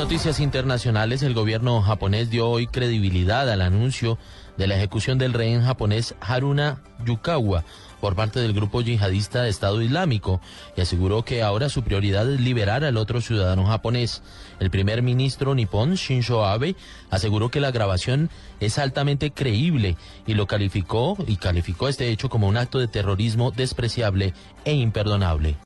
noticias internacionales, el gobierno japonés dio hoy credibilidad al anuncio de la ejecución del rehén japonés Haruna Yukawa por parte del grupo yihadista de Estado Islámico y aseguró que ahora su prioridad es liberar al otro ciudadano japonés. El primer ministro nipón, Shinzo Abe, aseguró que la grabación es altamente creíble y lo calificó y calificó este hecho como un acto de terrorismo despreciable e imperdonable.